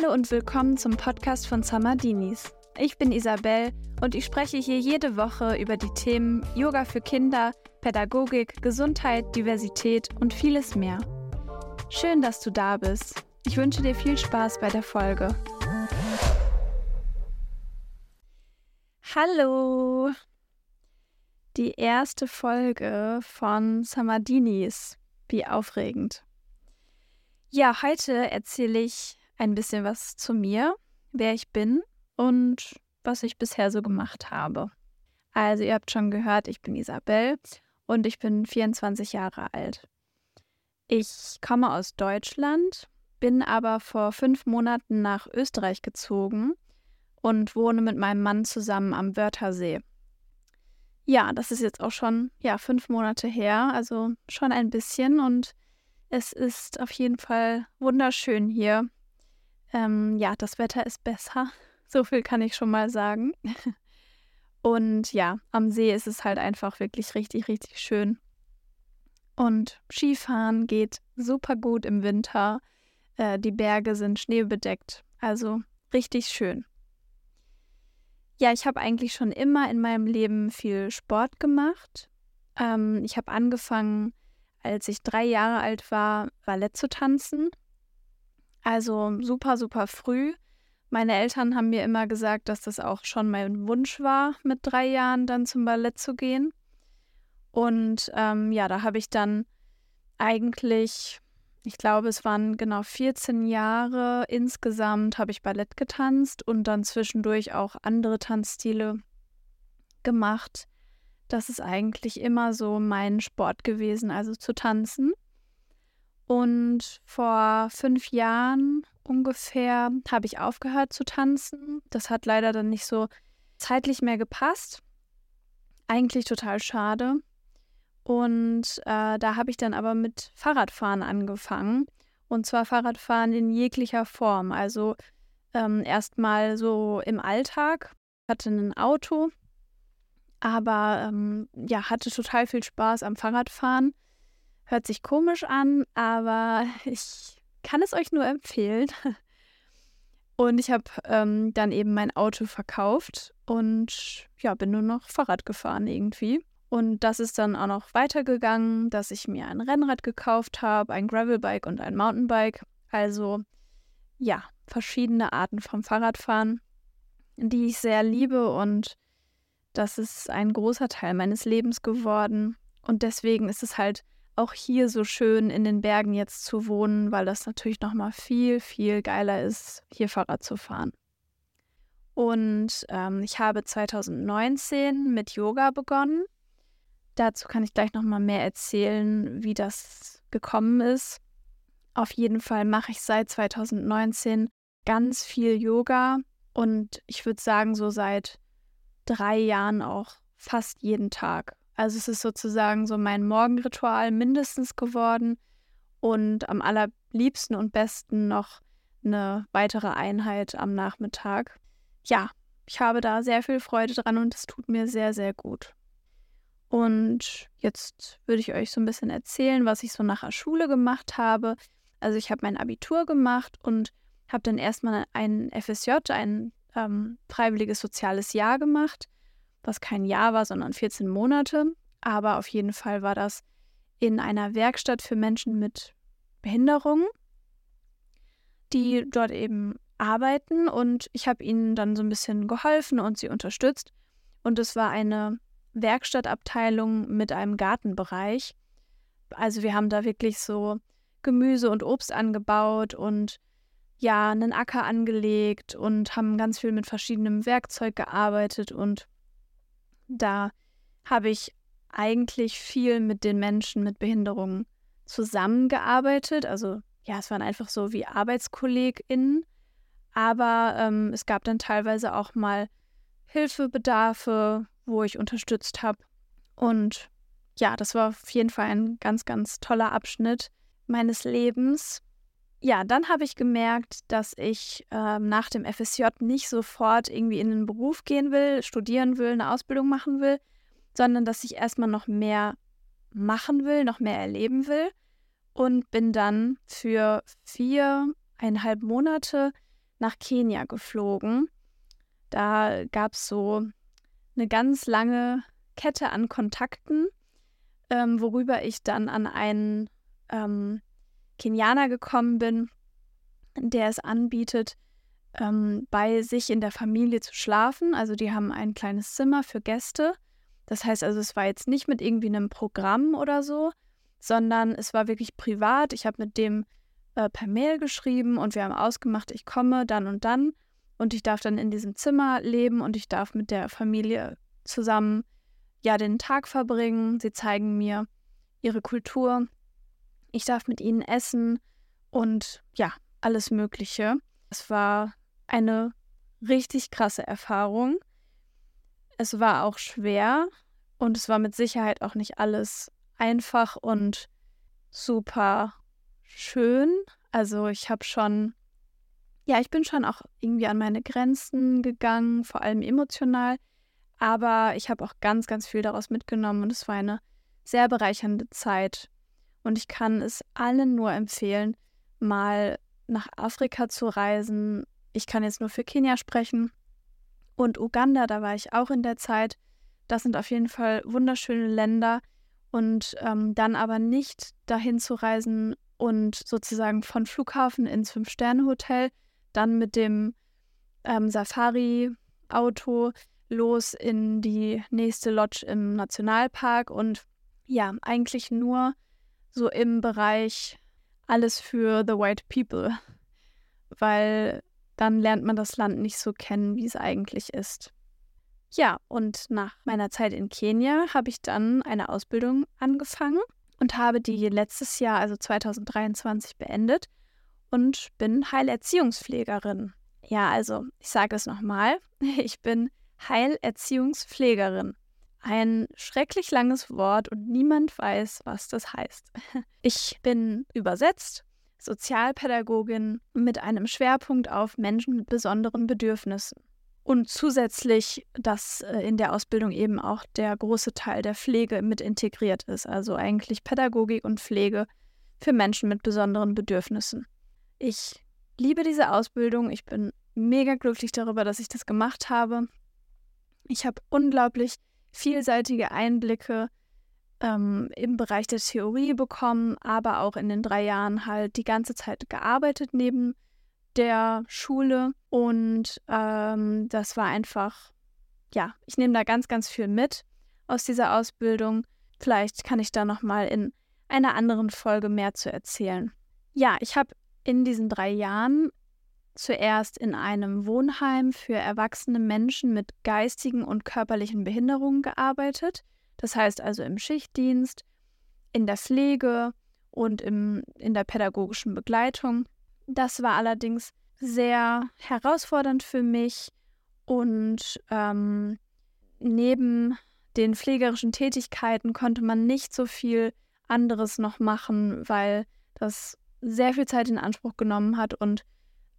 Hallo und willkommen zum Podcast von Samadinis. Ich bin Isabel und ich spreche hier jede Woche über die Themen Yoga für Kinder, Pädagogik, Gesundheit, Diversität und vieles mehr. Schön, dass du da bist. Ich wünsche dir viel Spaß bei der Folge. Hallo! Die erste Folge von Samadinis. Wie aufregend. Ja, heute erzähle ich ein bisschen was zu mir, wer ich bin und was ich bisher so gemacht habe. Also ihr habt schon gehört, ich bin Isabel und ich bin 24 Jahre alt. Ich komme aus Deutschland, bin aber vor fünf Monaten nach Österreich gezogen und wohne mit meinem Mann zusammen am Wörthersee. Ja, das ist jetzt auch schon ja fünf Monate her, also schon ein bisschen und es ist auf jeden Fall wunderschön hier ähm, ja, das Wetter ist besser. So viel kann ich schon mal sagen. Und ja, am See ist es halt einfach wirklich richtig, richtig schön. Und Skifahren geht super gut im Winter. Äh, die Berge sind schneebedeckt. Also richtig schön. Ja, ich habe eigentlich schon immer in meinem Leben viel Sport gemacht. Ähm, ich habe angefangen, als ich drei Jahre alt war, Ballett zu tanzen. Also super, super früh. Meine Eltern haben mir immer gesagt, dass das auch schon mein Wunsch war, mit drei Jahren dann zum Ballett zu gehen. Und ähm, ja, da habe ich dann eigentlich, ich glaube, es waren genau 14 Jahre insgesamt, habe ich Ballett getanzt und dann zwischendurch auch andere Tanzstile gemacht. Das ist eigentlich immer so mein Sport gewesen, also zu tanzen. Und vor fünf Jahren ungefähr habe ich aufgehört zu tanzen. Das hat leider dann nicht so zeitlich mehr gepasst. Eigentlich total schade. Und äh, da habe ich dann aber mit Fahrradfahren angefangen. Und zwar Fahrradfahren in jeglicher Form. Also ähm, erstmal so im Alltag. Ich hatte ein Auto, aber ähm, ja, hatte total viel Spaß am Fahrradfahren. Hört sich komisch an, aber ich kann es euch nur empfehlen. Und ich habe ähm, dann eben mein Auto verkauft und ja, bin nur noch Fahrrad gefahren irgendwie. Und das ist dann auch noch weitergegangen, dass ich mir ein Rennrad gekauft habe, ein Gravelbike und ein Mountainbike. Also ja, verschiedene Arten vom Fahrradfahren, die ich sehr liebe und das ist ein großer Teil meines Lebens geworden. Und deswegen ist es halt auch hier so schön in den Bergen jetzt zu wohnen, weil das natürlich noch mal viel viel geiler ist, hier Fahrrad zu fahren. Und ähm, ich habe 2019 mit Yoga begonnen. Dazu kann ich gleich noch mal mehr erzählen, wie das gekommen ist. Auf jeden Fall mache ich seit 2019 ganz viel Yoga und ich würde sagen so seit drei Jahren auch fast jeden Tag. Also es ist sozusagen so mein Morgenritual mindestens geworden und am allerliebsten und besten noch eine weitere Einheit am Nachmittag. Ja, ich habe da sehr viel Freude dran und es tut mir sehr, sehr gut. Und jetzt würde ich euch so ein bisschen erzählen, was ich so nach der Schule gemacht habe. Also ich habe mein Abitur gemacht und habe dann erstmal ein FSJ, ein ähm, freiwilliges soziales Jahr gemacht was kein Jahr war, sondern 14 Monate. Aber auf jeden Fall war das in einer Werkstatt für Menschen mit Behinderung, die dort eben arbeiten. Und ich habe ihnen dann so ein bisschen geholfen und sie unterstützt. Und es war eine Werkstattabteilung mit einem Gartenbereich. Also wir haben da wirklich so Gemüse und Obst angebaut und ja, einen Acker angelegt und haben ganz viel mit verschiedenem Werkzeug gearbeitet und da habe ich eigentlich viel mit den Menschen mit Behinderungen zusammengearbeitet. Also ja, es waren einfach so wie ArbeitskollegInnen. Aber ähm, es gab dann teilweise auch mal Hilfebedarfe, wo ich unterstützt habe. Und ja, das war auf jeden Fall ein ganz, ganz toller Abschnitt meines Lebens. Ja, dann habe ich gemerkt, dass ich äh, nach dem FSJ nicht sofort irgendwie in den Beruf gehen will, studieren will, eine Ausbildung machen will, sondern dass ich erstmal noch mehr machen will, noch mehr erleben will und bin dann für viereinhalb Monate nach Kenia geflogen. Da gab es so eine ganz lange Kette an Kontakten, ähm, worüber ich dann an einen ähm, Kenianer gekommen bin, der es anbietet, ähm, bei sich in der Familie zu schlafen. Also die haben ein kleines Zimmer für Gäste. Das heißt also, es war jetzt nicht mit irgendwie einem Programm oder so, sondern es war wirklich privat. Ich habe mit dem äh, per Mail geschrieben und wir haben ausgemacht, ich komme dann und dann und ich darf dann in diesem Zimmer leben und ich darf mit der Familie zusammen ja den Tag verbringen. Sie zeigen mir ihre Kultur. Ich darf mit ihnen essen und ja, alles Mögliche. Es war eine richtig krasse Erfahrung. Es war auch schwer und es war mit Sicherheit auch nicht alles einfach und super schön. Also ich habe schon, ja, ich bin schon auch irgendwie an meine Grenzen gegangen, vor allem emotional. Aber ich habe auch ganz, ganz viel daraus mitgenommen und es war eine sehr bereichernde Zeit. Und ich kann es allen nur empfehlen, mal nach Afrika zu reisen. Ich kann jetzt nur für Kenia sprechen. Und Uganda, da war ich auch in der Zeit. Das sind auf jeden Fall wunderschöne Länder. Und ähm, dann aber nicht dahin zu reisen und sozusagen von Flughafen ins Fünf-Sterne-Hotel, dann mit dem ähm, Safari-Auto los in die nächste Lodge im Nationalpark und ja, eigentlich nur so im Bereich alles für the white people, weil dann lernt man das Land nicht so kennen, wie es eigentlich ist. Ja, und nach meiner Zeit in Kenia habe ich dann eine Ausbildung angefangen und habe die letztes Jahr, also 2023, beendet und bin Heilerziehungspflegerin. Ja, also ich sage es nochmal, ich bin Heilerziehungspflegerin. Ein schrecklich langes Wort und niemand weiß, was das heißt. Ich bin übersetzt Sozialpädagogin mit einem Schwerpunkt auf Menschen mit besonderen Bedürfnissen. Und zusätzlich, dass äh, in der Ausbildung eben auch der große Teil der Pflege mit integriert ist, also eigentlich Pädagogik und Pflege für Menschen mit besonderen Bedürfnissen. Ich liebe diese Ausbildung, ich bin mega glücklich darüber, dass ich das gemacht habe. Ich habe unglaublich vielseitige Einblicke ähm, im Bereich der Theorie bekommen, aber auch in den drei Jahren halt die ganze Zeit gearbeitet neben der Schule. Und ähm, das war einfach, ja, ich nehme da ganz, ganz viel mit aus dieser Ausbildung. Vielleicht kann ich da nochmal in einer anderen Folge mehr zu erzählen. Ja, ich habe in diesen drei Jahren zuerst in einem Wohnheim für erwachsene Menschen mit geistigen und körperlichen Behinderungen gearbeitet. Das heißt also im Schichtdienst, in der Pflege und im, in der pädagogischen Begleitung. Das war allerdings sehr herausfordernd für mich und ähm, neben den pflegerischen Tätigkeiten konnte man nicht so viel anderes noch machen, weil das sehr viel Zeit in Anspruch genommen hat und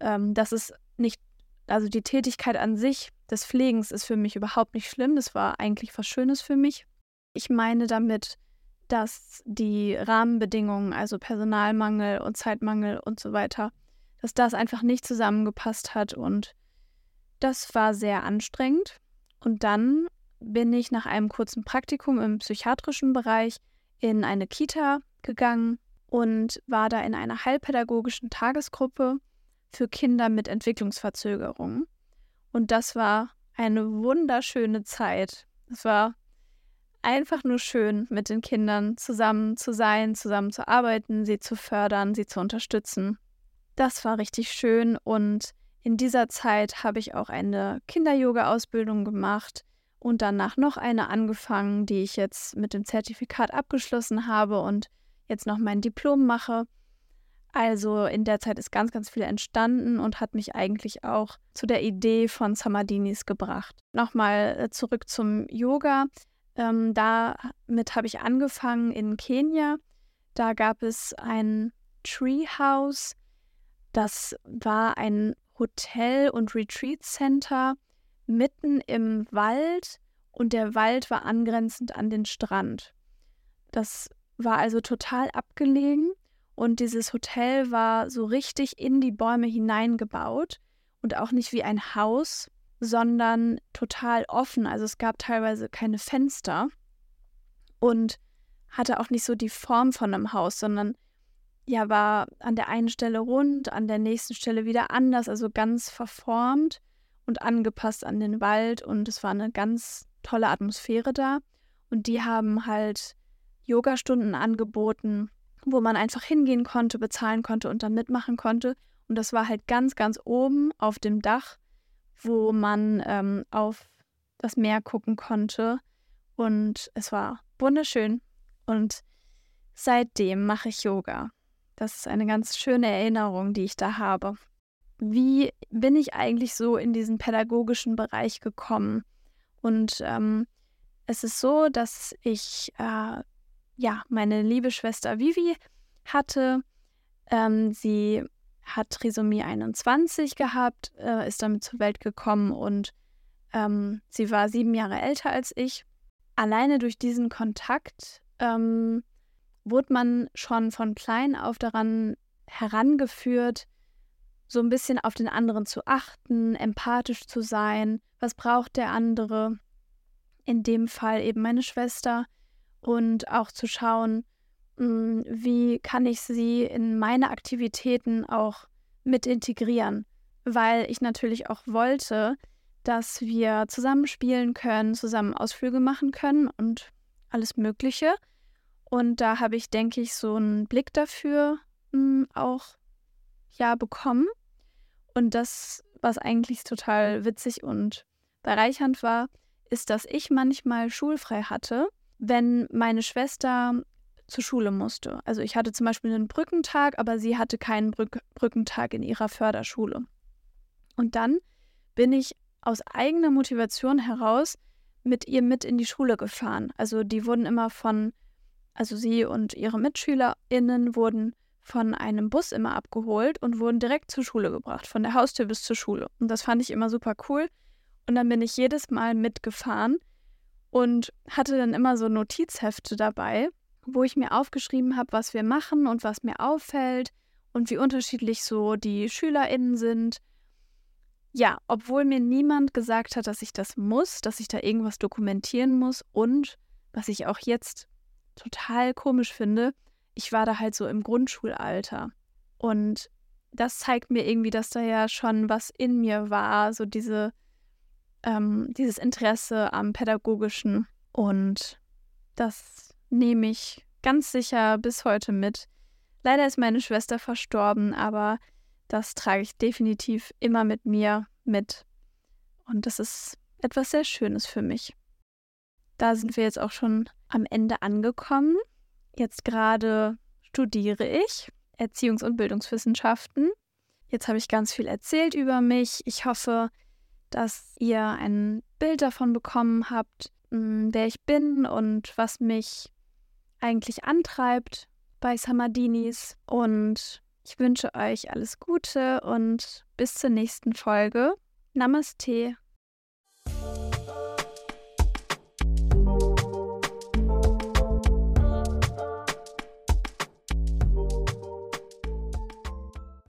ähm, das ist nicht, also die Tätigkeit an sich des Pflegens ist für mich überhaupt nicht schlimm. Das war eigentlich was Schönes für mich. Ich meine damit, dass die Rahmenbedingungen, also Personalmangel und Zeitmangel und so weiter, dass das einfach nicht zusammengepasst hat und das war sehr anstrengend. Und dann bin ich nach einem kurzen Praktikum im psychiatrischen Bereich in eine Kita gegangen und war da in einer heilpädagogischen Tagesgruppe für Kinder mit Entwicklungsverzögerungen. Und das war eine wunderschöne Zeit. Es war einfach nur schön, mit den Kindern zusammen zu sein, zusammen zu arbeiten, sie zu fördern, sie zu unterstützen. Das war richtig schön und in dieser Zeit habe ich auch eine Kinder-Yoga-Ausbildung gemacht und danach noch eine angefangen, die ich jetzt mit dem Zertifikat abgeschlossen habe und jetzt noch mein Diplom mache. Also in der Zeit ist ganz, ganz viel entstanden und hat mich eigentlich auch zu der Idee von Samadinis gebracht. Nochmal äh, zurück zum Yoga. Ähm, damit habe ich angefangen in Kenia. Da gab es ein Treehouse. Das war ein Hotel- und Retreat Center mitten im Wald und der Wald war angrenzend an den Strand. Das war also total abgelegen und dieses Hotel war so richtig in die Bäume hineingebaut. und auch nicht wie ein Haus, sondern total offen. Also es gab teilweise keine Fenster und hatte auch nicht so die Form von einem Haus, sondern ja, war an der einen Stelle rund, an der nächsten Stelle wieder anders, also ganz verformt und angepasst an den Wald und es war eine ganz tolle Atmosphäre da und die haben halt Yogastunden angeboten, wo man einfach hingehen konnte, bezahlen konnte und dann mitmachen konnte und das war halt ganz, ganz oben auf dem Dach, wo man ähm, auf das Meer gucken konnte und es war wunderschön und seitdem mache ich Yoga. Das ist eine ganz schöne Erinnerung, die ich da habe. Wie bin ich eigentlich so in diesen pädagogischen Bereich gekommen? Und ähm, es ist so, dass ich äh, ja meine liebe Schwester Vivi hatte. Ähm, sie hat Trisomie 21 gehabt, äh, ist damit zur Welt gekommen und ähm, sie war sieben Jahre älter als ich. Alleine durch diesen Kontakt ähm, wurde man schon von klein auf daran herangeführt, so ein bisschen auf den anderen zu achten, empathisch zu sein, was braucht der andere, in dem Fall eben meine Schwester, und auch zu schauen, hm, wie kann ich sie in meine Aktivitäten auch mit integrieren, weil ich natürlich auch wollte, dass wir zusammen spielen können, zusammen Ausflüge machen können und alles Mögliche. Und da habe ich, denke ich, so einen Blick dafür hm, auch ja bekommen. Und das, was eigentlich total witzig und bereichernd war, ist, dass ich manchmal schulfrei hatte, wenn meine Schwester zur Schule musste. Also ich hatte zum Beispiel einen Brückentag, aber sie hatte keinen Brück Brückentag in ihrer Förderschule. Und dann bin ich aus eigener Motivation heraus mit ihr mit in die Schule gefahren. Also die wurden immer von also sie und ihre MitschülerInnen wurden von einem Bus immer abgeholt und wurden direkt zur Schule gebracht, von der Haustür bis zur Schule. Und das fand ich immer super cool. Und dann bin ich jedes Mal mitgefahren und hatte dann immer so Notizhefte dabei, wo ich mir aufgeschrieben habe, was wir machen und was mir auffällt und wie unterschiedlich so die SchülerInnen sind. Ja, obwohl mir niemand gesagt hat, dass ich das muss, dass ich da irgendwas dokumentieren muss und was ich auch jetzt total komisch finde, ich war da halt so im Grundschulalter. Und das zeigt mir irgendwie, dass da ja schon was in mir war, so diese, ähm, dieses Interesse am Pädagogischen. Und das nehme ich ganz sicher bis heute mit. Leider ist meine Schwester verstorben, aber das trage ich definitiv immer mit mir mit. Und das ist etwas sehr Schönes für mich. Da sind wir jetzt auch schon am Ende angekommen. Jetzt gerade studiere ich Erziehungs- und Bildungswissenschaften. Jetzt habe ich ganz viel erzählt über mich. Ich hoffe, dass ihr ein Bild davon bekommen habt, hm, wer ich bin und was mich eigentlich antreibt bei Samadinis. Und ich wünsche euch alles Gute und bis zur nächsten Folge. Namaste.